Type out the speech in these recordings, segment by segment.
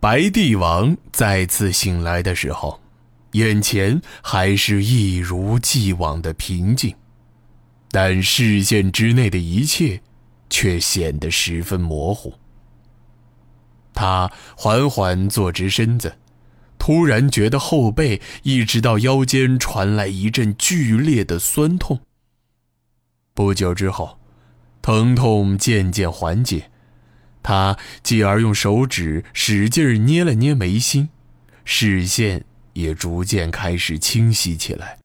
白帝王再次醒来的时候，眼前还是一如既往的平静，但视线之内的一切却显得十分模糊。他缓缓坐直身子，突然觉得后背一直到腰间传来一阵剧烈的酸痛。不久之后，疼痛渐渐缓解。他继而用手指使劲捏了捏眉心，视线也逐渐开始清晰起来。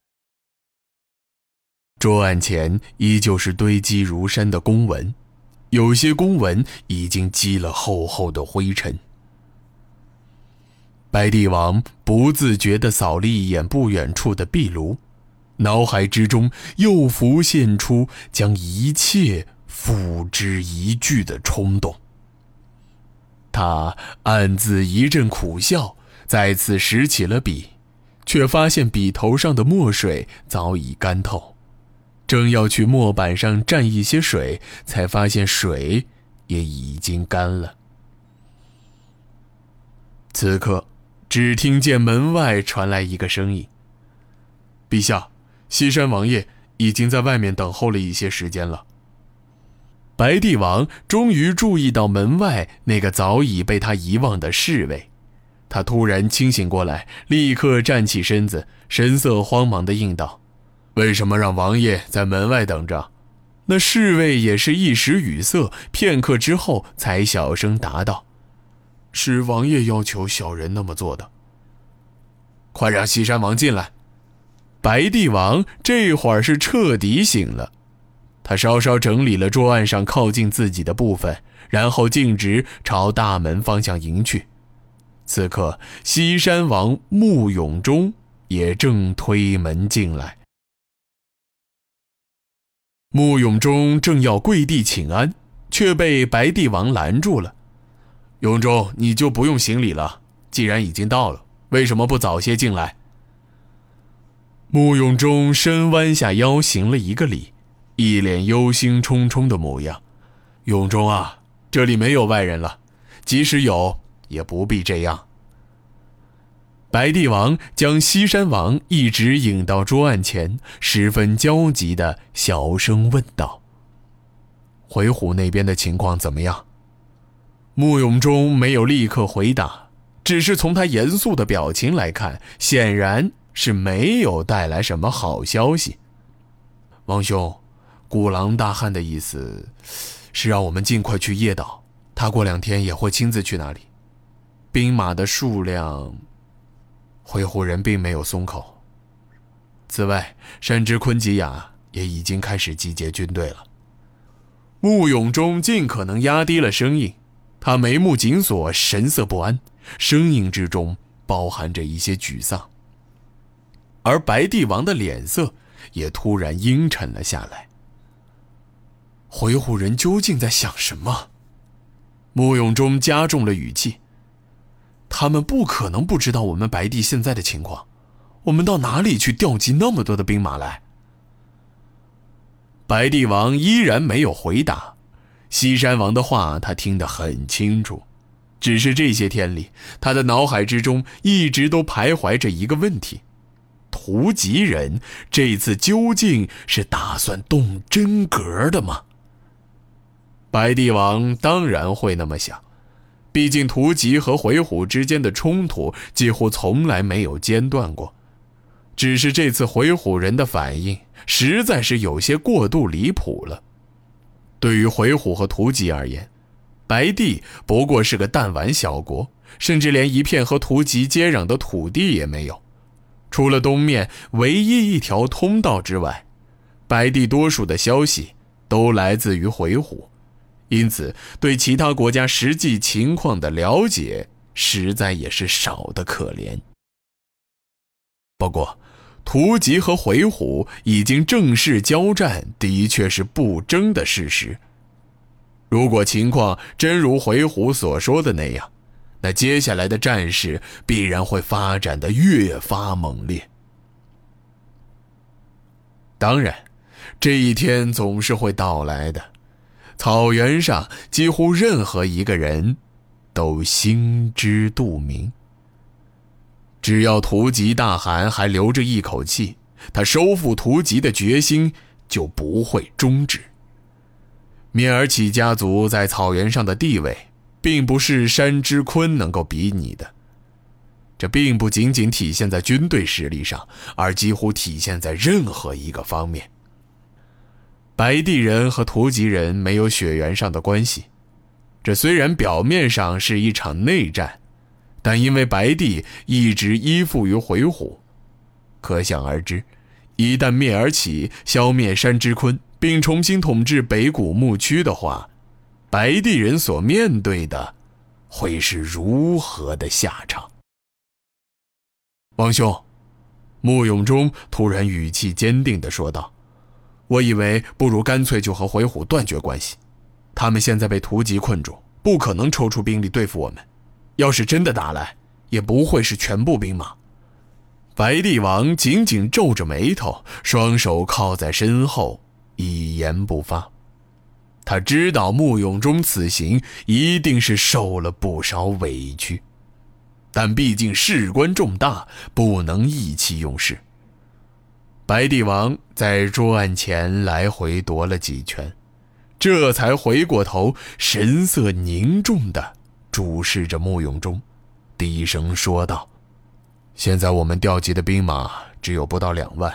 桌案前依旧是堆积如山的公文，有些公文已经积了厚厚的灰尘。白帝王不自觉地扫了一眼不远处的壁炉，脑海之中又浮现出将一切付之一炬的冲动。他暗自一阵苦笑，再次拾起了笔，却发现笔头上的墨水早已干透，正要去墨板上蘸一些水，才发现水也已经干了。此刻，只听见门外传来一个声音：“陛下，西山王爷已经在外面等候了一些时间了。”白帝王终于注意到门外那个早已被他遗忘的侍卫，他突然清醒过来，立刻站起身子，神色慌忙地应道：“为什么让王爷在门外等着？”那侍卫也是一时语塞，片刻之后才小声答道：“是王爷要求小人那么做的。”快让西山王进来！白帝王这会儿是彻底醒了。他稍稍整理了桌案上靠近自己的部分，然后径直朝大门方向迎去。此刻，西山王穆永忠也正推门进来。穆永忠正要跪地请安，却被白帝王拦住了。“永忠，你就不用行礼了。既然已经到了，为什么不早些进来？”穆永忠深弯下腰，行了一个礼。一脸忧心忡忡的模样，永忠啊，这里没有外人了，即使有，也不必这样。白帝王将西山王一直引到桌案前，十分焦急的小声问道：“回虎那边的情况怎么样？”穆永忠没有立刻回答，只是从他严肃的表情来看，显然是没有带来什么好消息。王兄。古狼大汉的意思是让我们尽快去叶岛，他过两天也会亲自去那里。兵马的数量，回鹘人并没有松口。此外，山之昆吉亚也已经开始集结军队了。穆永忠尽可能压低了声音，他眉目紧锁，神色不安，声音之中包含着一些沮丧。而白帝王的脸色也突然阴沉了下来。回鹘人究竟在想什么？穆永忠加重了语气。他们不可能不知道我们白帝现在的情况，我们到哪里去调集那么多的兵马来？白帝王依然没有回答。西山王的话他听得很清楚，只是这些天里，他的脑海之中一直都徘徊着一个问题：屠吉人这次究竟是打算动真格的吗？白帝王当然会那么想，毕竟屠吉和回虎之间的冲突几乎从来没有间断过。只是这次回虎人的反应实在是有些过度离谱了。对于回虎和屠吉而言，白帝不过是个弹丸小国，甚至连一片和屠吉接壤的土地也没有。除了东面唯一一条通道之外，白帝多数的消息都来自于回虎。因此，对其他国家实际情况的了解，实在也是少得可怜。不过，图吉和回鹘已经正式交战，的确是不争的事实。如果情况真如回鹘所说的那样，那接下来的战事必然会发展的越发猛烈。当然，这一天总是会到来的。草原上几乎任何一个人，都心知肚明。只要图吉大汗还留着一口气，他收复图吉的决心就不会终止。蔑尔乞家族在草原上的地位，并不是山之坤能够比拟的。这并不仅仅体现在军队实力上，而几乎体现在任何一个方面。白地人和图吉人没有血缘上的关系，这虽然表面上是一场内战，但因为白帝一直依附于回鹘，可想而知，一旦灭而起消灭山之坤，并重新统治北古牧区的话，白地人所面对的会是如何的下场？王兄，穆永忠突然语气坚定地说道。我以为不如干脆就和回虎断绝关系，他们现在被屠吉困住，不可能抽出兵力对付我们。要是真的打来，也不会是全部兵马。白帝王紧紧皱着眉头，双手靠在身后，一言不发。他知道穆永忠此行一定是受了不少委屈，但毕竟事关重大，不能意气用事。白帝王在桌案前来回踱了几圈，这才回过头，神色凝重地注视着穆永忠，低声说道：“现在我们调集的兵马只有不到两万，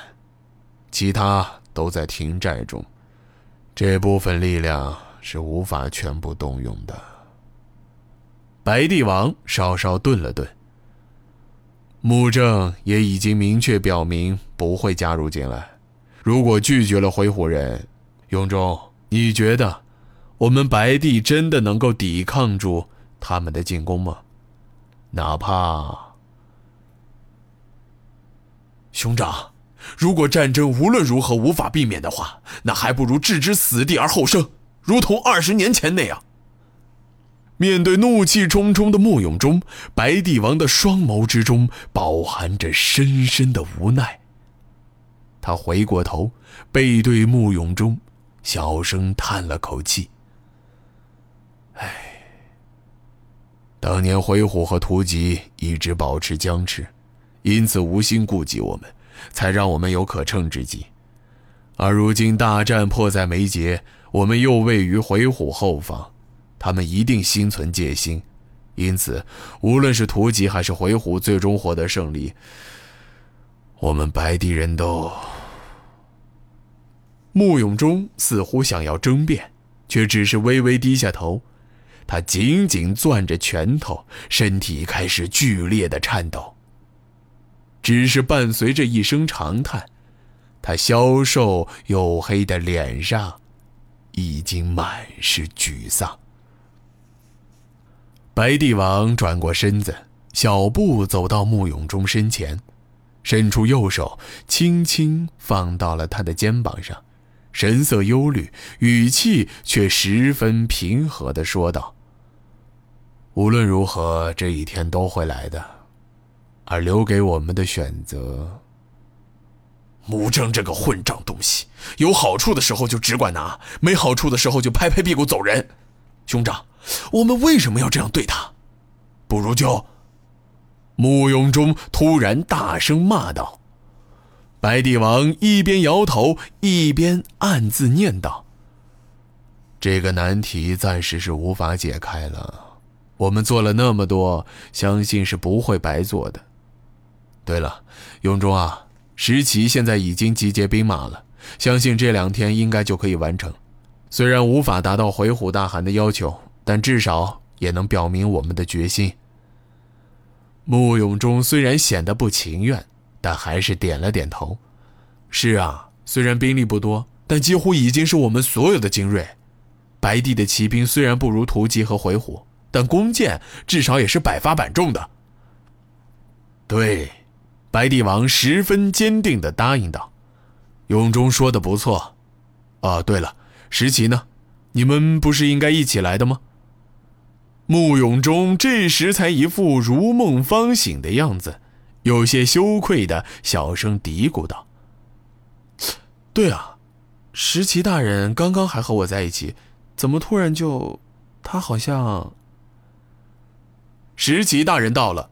其他都在停寨中，这部分力量是无法全部动用的。”白帝王稍稍顿了顿。穆正也已经明确表明不会加入进来。如果拒绝了回鹘人，永忠，你觉得我们白帝真的能够抵抗住他们的进攻吗？哪怕……兄长，如果战争无论如何无法避免的话，那还不如置之死地而后生，如同二十年前那样。面对怒气冲冲的穆永忠，白帝王的双眸之中饱含着深深的无奈。他回过头，背对穆永忠，小声叹了口气：“唉，当年回鹘和屠吉一直保持僵持，因此无心顾及我们，才让我们有可乘之机。而如今大战迫在眉睫，我们又位于回鹘后方。”他们一定心存戒心，因此，无论是图吉还是回鹘，最终获得胜利，我们白帝人都……穆永忠似乎想要争辩，却只是微微低下头，他紧紧攥着拳头，身体开始剧烈的颤抖。只是伴随着一声长叹，他消瘦黝黑的脸上，已经满是沮丧。白帝王转过身子，小步走到穆永忠身前，伸出右手，轻轻放到了他的肩膀上，神色忧虑，语气却十分平和地说道：“无论如何，这一天都会来的，而留给我们的选择……穆正这个混账东西，有好处的时候就只管拿，没好处的时候就拍拍屁股走人。兄长。”我们为什么要这样对他？不如就……穆永忠突然大声骂道。白帝王一边摇头，一边暗自念道：“这个难题暂时是无法解开了。我们做了那么多，相信是不会白做的。对了，永忠啊，石岐现在已经集结兵马了，相信这两天应该就可以完成。虽然无法达到回虎大汗的要求。”但至少也能表明我们的决心。穆永忠虽然显得不情愿，但还是点了点头。是啊，虽然兵力不多，但几乎已经是我们所有的精锐。白帝的骑兵虽然不如屠吉和回鹘，但弓箭至少也是百发百中的。对，白帝王十分坚定地答应道：“永忠说的不错。啊，对了，石岐呢？你们不是应该一起来的吗？”穆永忠这时才一副如梦方醒的样子，有些羞愧的小声嘀咕道：“对啊，石岐大人刚刚还和我在一起，怎么突然就……他好像……”石齐大人到了。